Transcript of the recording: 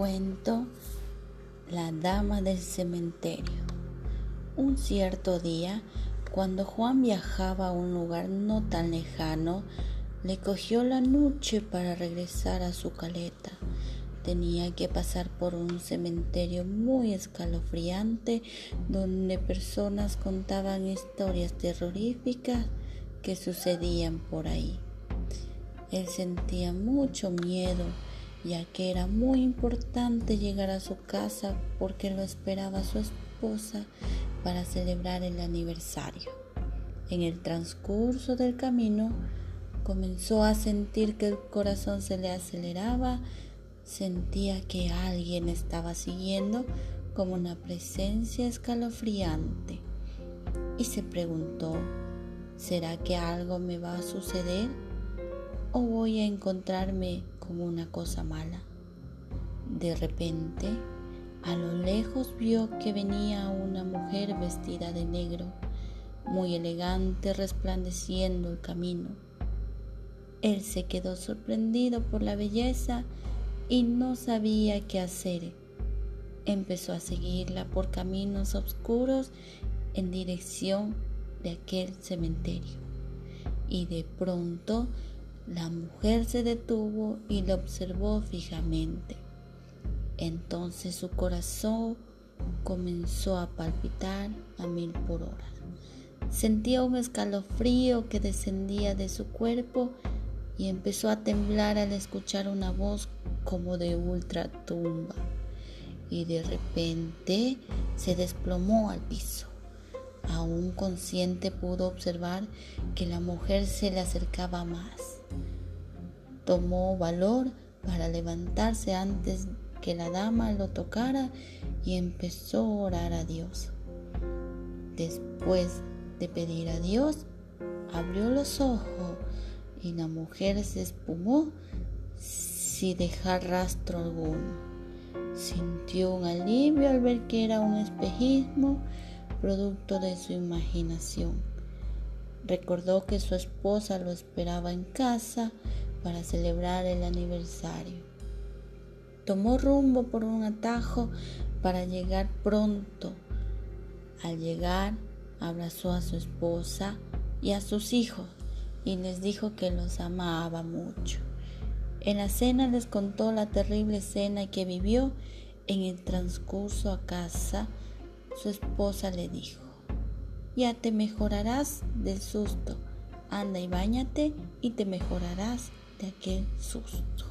Cuento La Dama del Cementerio. Un cierto día, cuando Juan viajaba a un lugar no tan lejano, le cogió la noche para regresar a su caleta. Tenía que pasar por un cementerio muy escalofriante donde personas contaban historias terroríficas que sucedían por ahí. Él sentía mucho miedo ya que era muy importante llegar a su casa porque lo esperaba su esposa para celebrar el aniversario. En el transcurso del camino comenzó a sentir que el corazón se le aceleraba, sentía que alguien estaba siguiendo como una presencia escalofriante y se preguntó, ¿será que algo me va a suceder? ¿O voy a encontrarme como una cosa mala. De repente, a lo lejos vio que venía una mujer vestida de negro, muy elegante, resplandeciendo el camino. Él se quedó sorprendido por la belleza y no sabía qué hacer. Empezó a seguirla por caminos oscuros en dirección de aquel cementerio. Y de pronto la mujer se detuvo y lo observó fijamente. Entonces su corazón comenzó a palpitar a mil por hora. Sentía un escalofrío que descendía de su cuerpo y empezó a temblar al escuchar una voz como de ultratumba. Y de repente se desplomó al piso. Aún consciente pudo observar que la mujer se le acercaba más tomó valor para levantarse antes que la dama lo tocara y empezó a orar a Dios. Después de pedir a Dios, abrió los ojos y la mujer se espumó sin dejar rastro alguno. Sintió un alivio al ver que era un espejismo producto de su imaginación. Recordó que su esposa lo esperaba en casa para celebrar el aniversario. Tomó rumbo por un atajo para llegar pronto. Al llegar, abrazó a su esposa y a sus hijos y les dijo que los amaba mucho. En la cena les contó la terrible escena que vivió en el transcurso a casa. Su esposa le dijo, ya te mejorarás del susto, anda y bañate y te mejorarás de aquel susto.